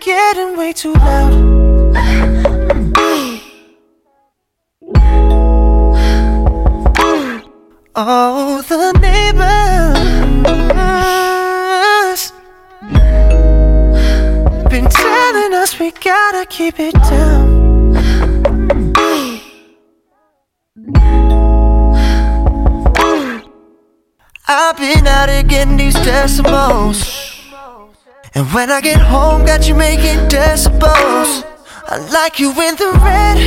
getting way too loud. Oh, the neighbors been telling us we gotta keep it down. I've been out here getting these decimals. And when I get home, got you making decibels. I like you in the red.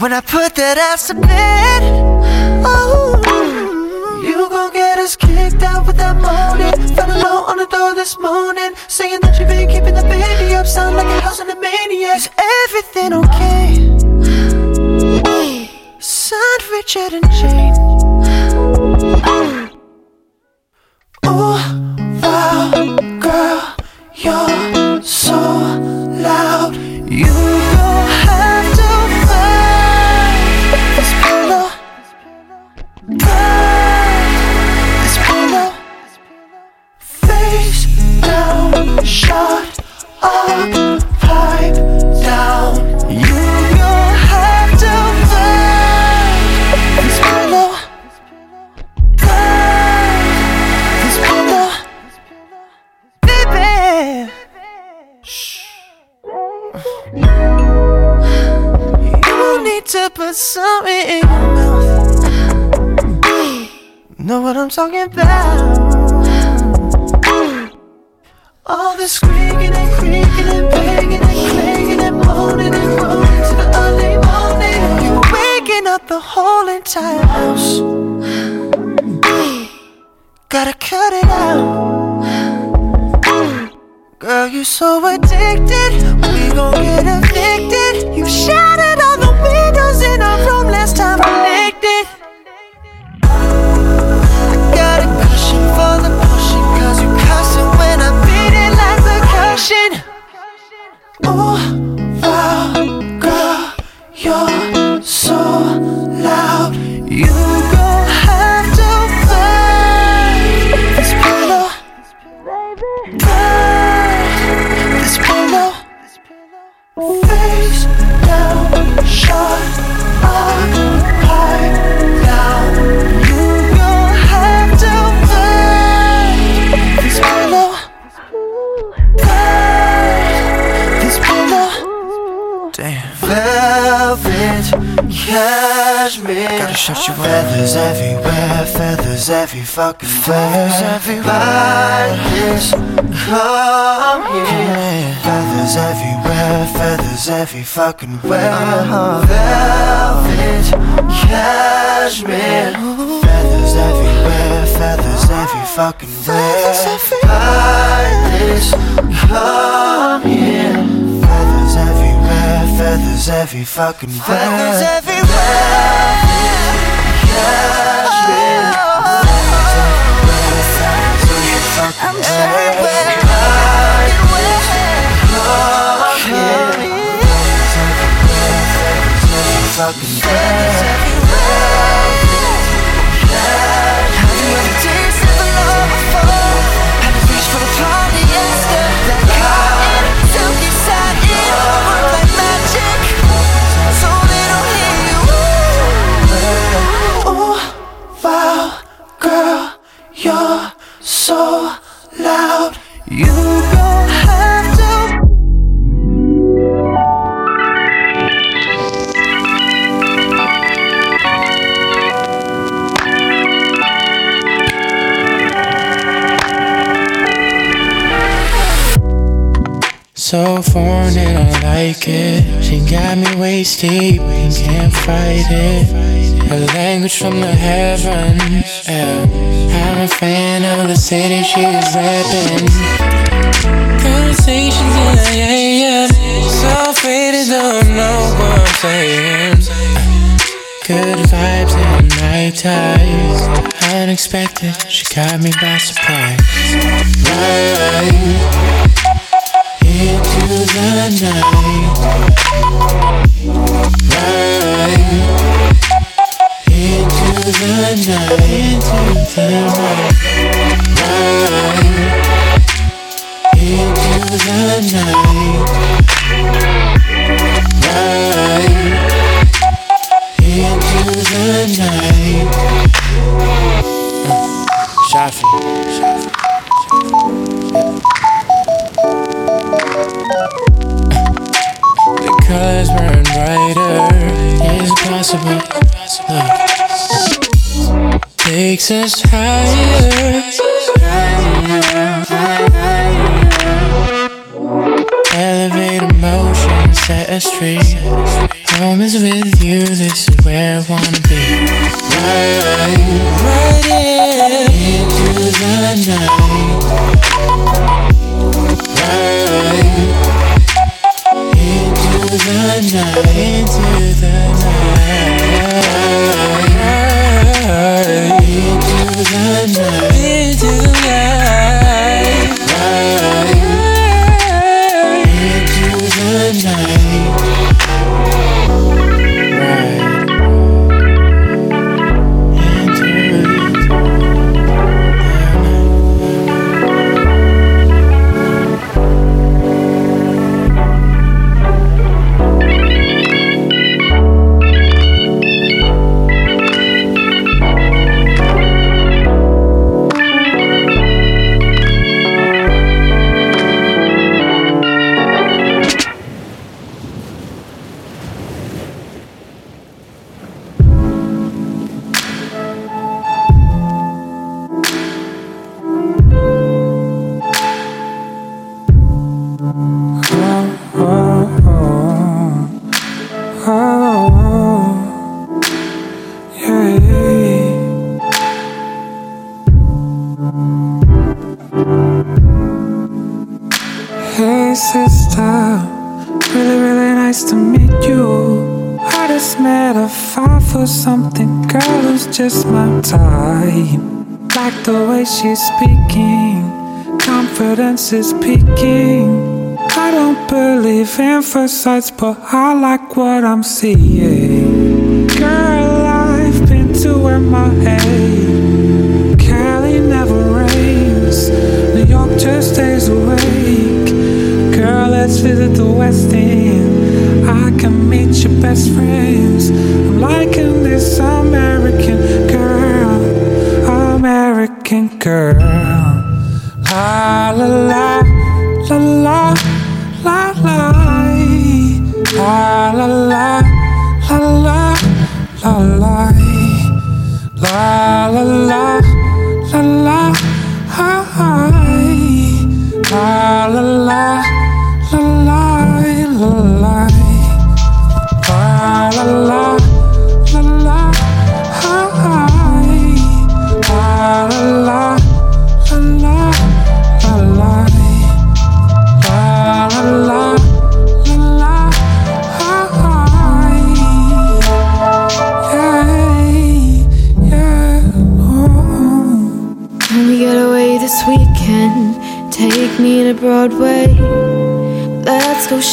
When I put that ass to bed. Oh, you gon' get us kicked out with that moaning. Found a on the door this morning. Saying that you've been keeping the baby up. Sound like a house in a maniac. Is everything okay? Signed Richard and Jane. You need to put something in your mouth. Know what I'm talking about? All the squeaking and creaking and banging and clanging and moaning and groaning to the early morning. You're waking up the whole entire house. Gotta cut it out. Girl, you so addicted. We gon' get evicted. You shattered all the windows in our room last time I licked shut you up. Feathers everywhere, feathers every fucking feathers everywhere. This, come here. Feathers everywhere, feathers every fucking where. Velvet, cashmere. Feathers everywhere, feathers every fucking where. This, every fucking where. Feathers everywhere. Cashmere. I'm everywhere. Fucking Have so loud. You gon' have to. So foreign and I like it. She got me wasted, and can't fight it. Her language from the heavens. Yeah. I'm a fan of the city she's rapping. Conversations in the AM. So faded, don't know what I'm saying. Good vibes in my ties. Unexpected, she caught me by surprise. Right into the where I wanna be. Right, right into the night. Right into the night, into the night, into the night, way she's speaking, confidence is peaking. I don't believe in sights, but I like what I'm seeing. Girl, I've been to where my MIA. Cali never rains, New York just stays awake. Girl, let's visit the West End. I can meet your best friends. I'm liking this American American girl. La la la la la la la la la la la la la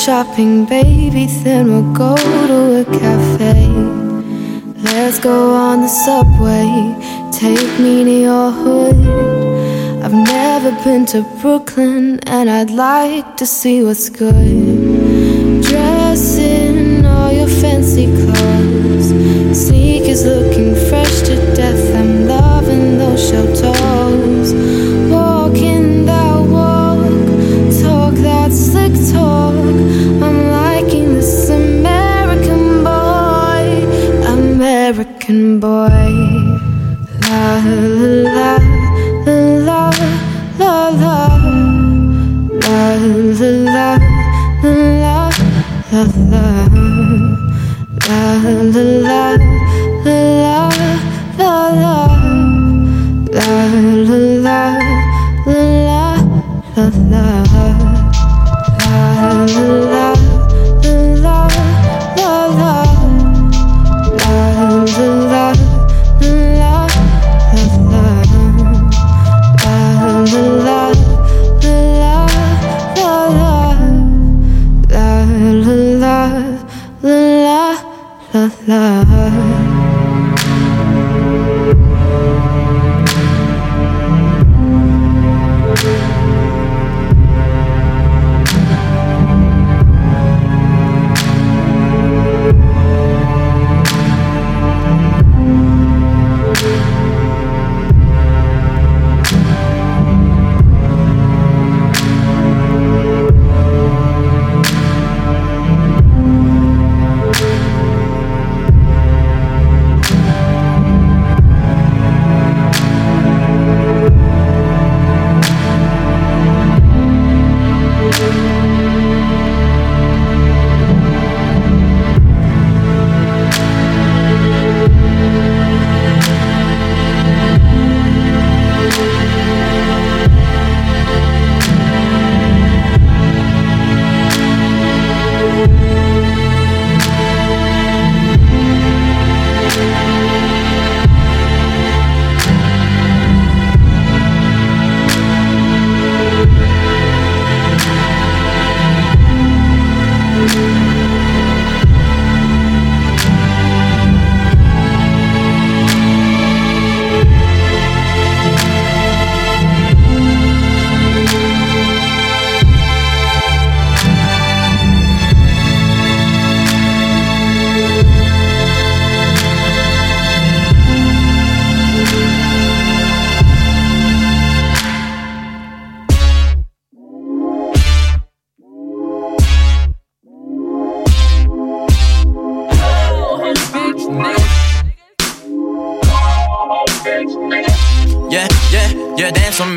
shopping, baby, then we'll go to a cafe. Let's go on the subway, take me to your hood. I've never been to Brooklyn, and I'd like to see what's good. Dress in all your fancy clothes, sneakers looking fresh to death. I'm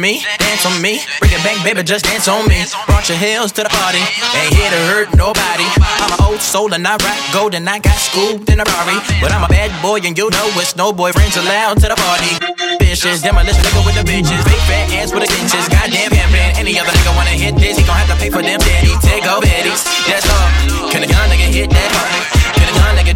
me, dance on me. Bring it back, baby, just dance on me. Brought your heels to the party, ain't here to hurt nobody. I'm an old soul and I rock gold and I got scooped in a Rari. But I'm a bad boy and you know it's no boyfriends allowed to the party. Bitches, demolition nigga with the bitches. Big fat ass with the stitches. Goddamn pimpin'. Any other nigga wanna hit this, he gon' have to pay for them daddy. Take over baddies, that's all. Can a young nigga hit that hard?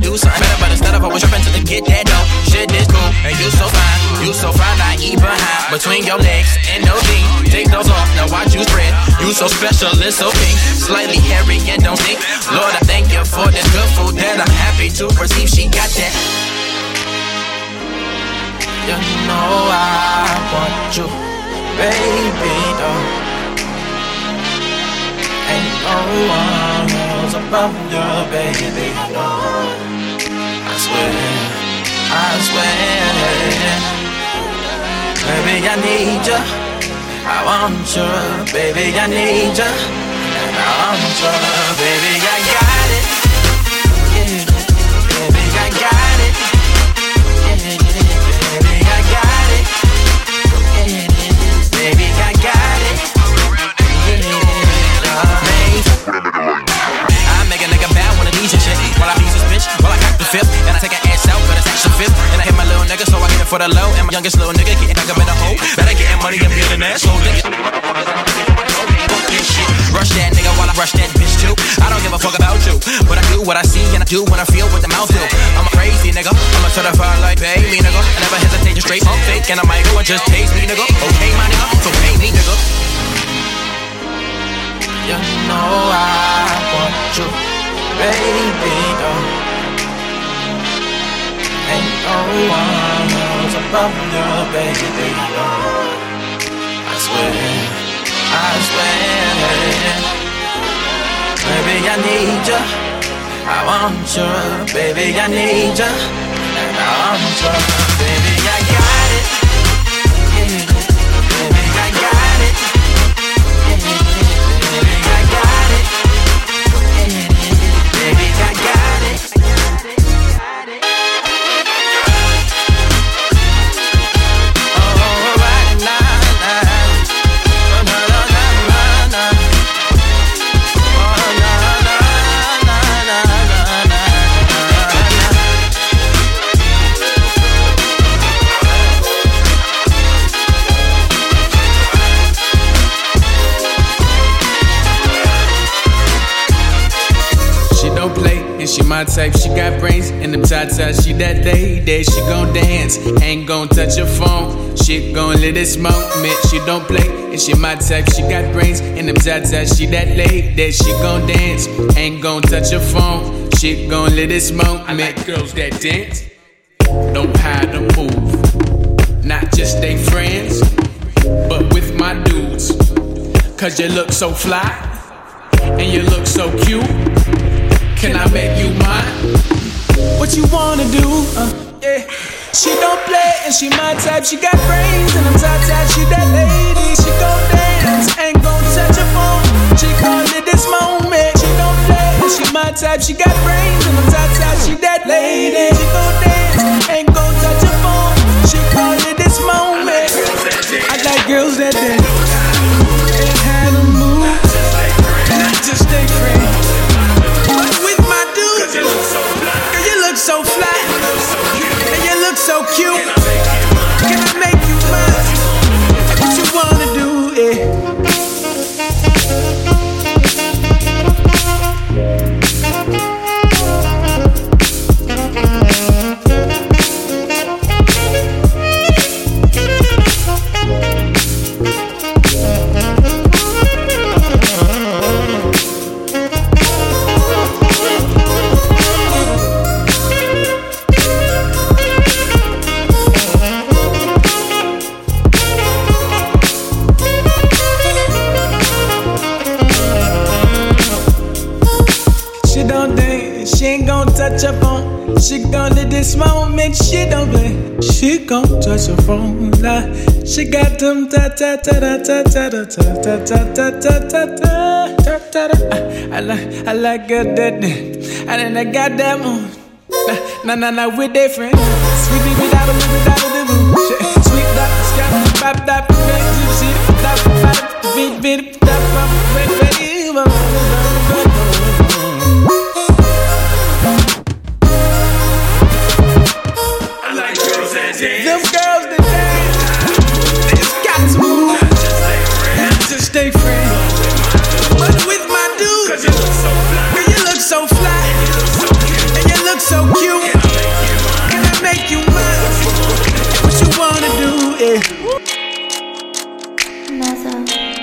Do something better? But instead of always tripping to the get that dough, shit this cool. And you so fine, you so fine, I eat behind between your legs and no knee. Take those off, now watch you spread. You so special, it's so pink, slightly hairy and don't stink. Lord, I thank you for this good food that I'm happy to receive. She got that. You know I want you, baby. Though. Ain't no one else above you, baby. No. I swear, I swear. Baby, I need you. I want you, baby, I need. And I want you, baby, I make a nigga bad when I need your shit. While I beat this bitch, while I got the fifth, and I take an ass out, but it's actually fifth. And I hit my little nigga, so I get it for the low. And my youngest little nigga getting dug up in a hole. Better getting money and being an asshole. Rush that nigga while I rush that bitch too. I don't give a fuck about you, but I do what I see and I do what I feel what the mouth do. I'm a crazy nigga, I'm a certified like me nigga. I never hesitate to straight pump fake and I might go and just taste me nigga. Okay my nigga, so pay me nigga. You know I want you, baby. Though. Ain't no one else above you, baby. No. I swear, I swear. Baby, I need you. I want you, baby, I need you. And I want you, baby, my type. She got brains, and them tatas. She that lady, she gon' dance. Ain't gon' touch her phone. She gon' let it smoke. I like girls that dance, don't hide or move. Not just they friends, but with my dudes. Cause you look so fly, and you look so cute. Can I make you mine? What you wanna do? Uh, yeah. She don't play and she my type. She got brains and I'm tight tight. She that lady. She gon' dance, ain't gon' touch her phone. She gon' live this moment. She don't play she my type. She got brains and I'm tight tight. She that lady. She gon' dance, ain't gon' touch her phone. She gon' live this moment. I like girls that dance she gon' touch her phone. Now she got them ta ta ta ta ta ta ta ta ta ta ta ta ta ta ta. I like I like good that and then I got them on. Nah nah nah with their friends. Sweet baby da da da da da da. Sweet da da da da da da. Gypsy da da da da da da. so cute. Can I make you mine? What you wanna do? Yeah. Mother.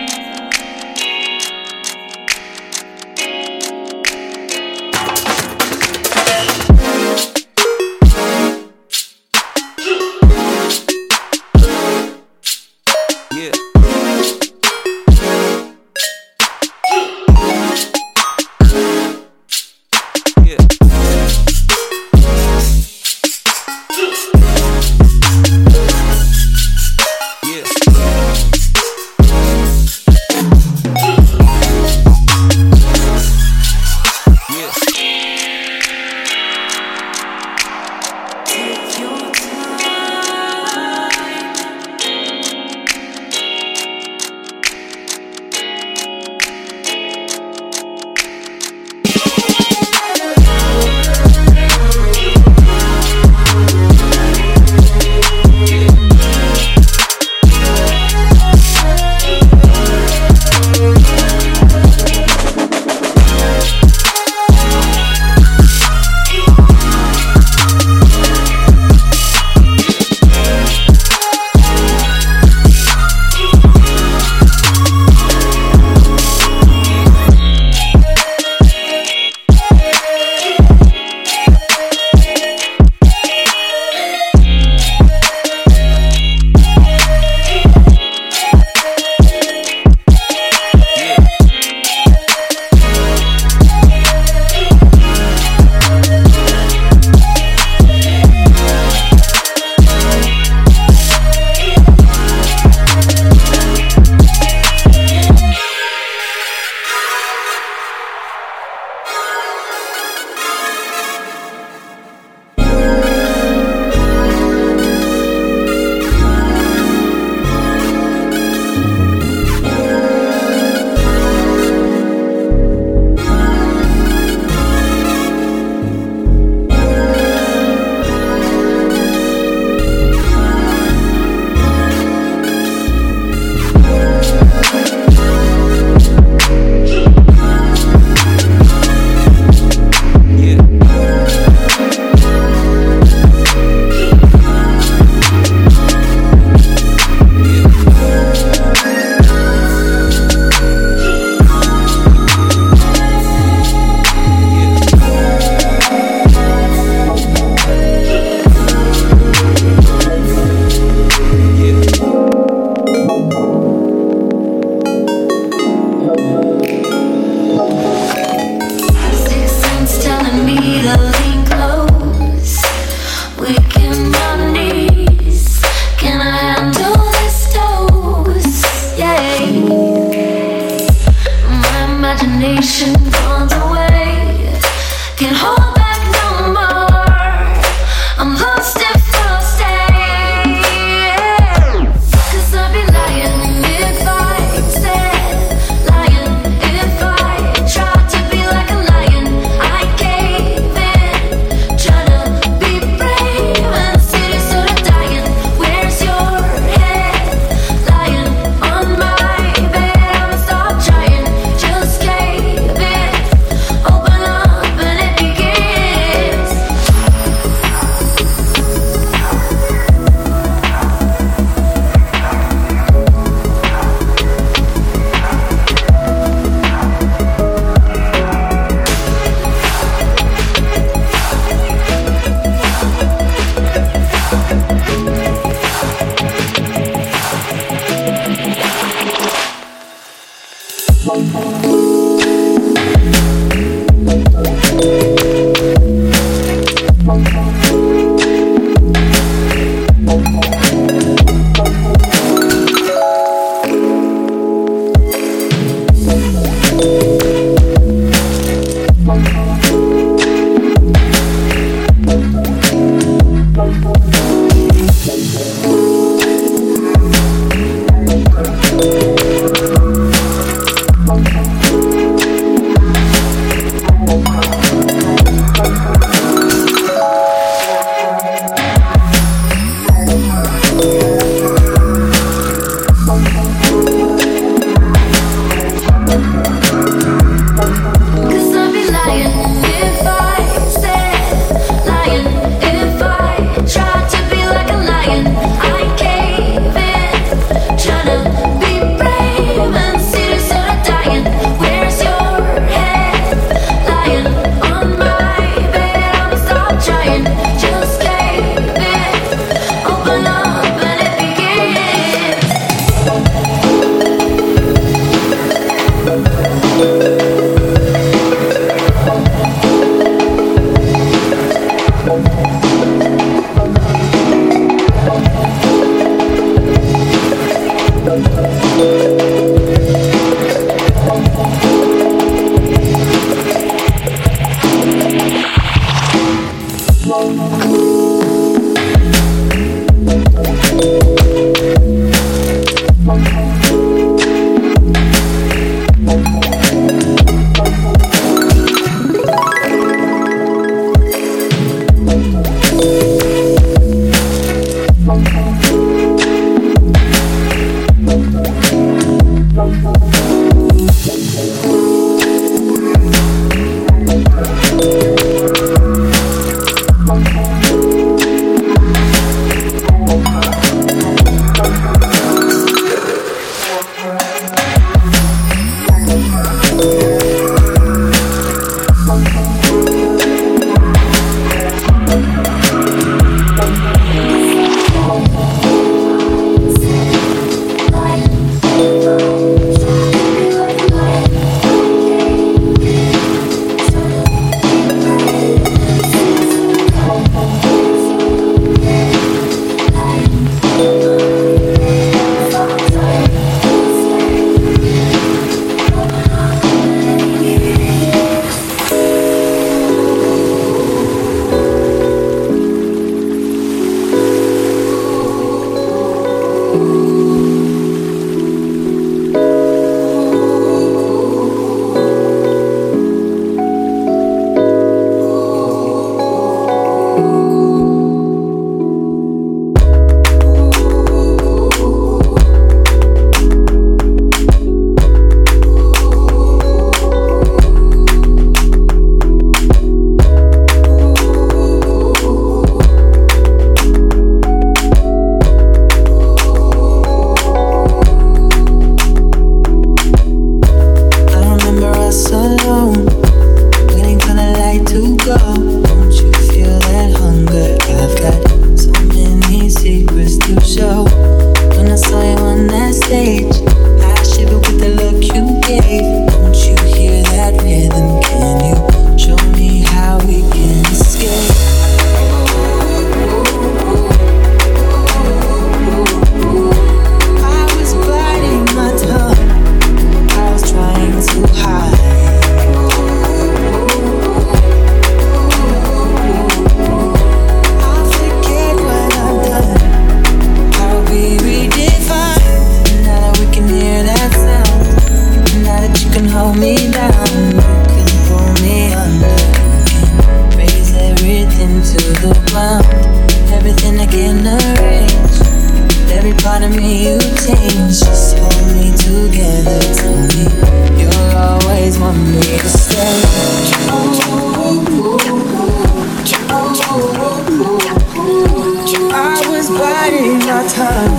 Thank you. pull me down, you can pull me under. You can raise everything to the ground, everything I can arrange. Every part of me you change, just hold me together. Tell me you'll always want me to stay. I was biding my time.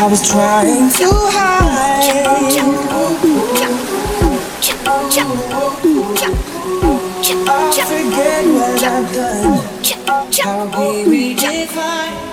I was trying too hard. I've done. How we redefine.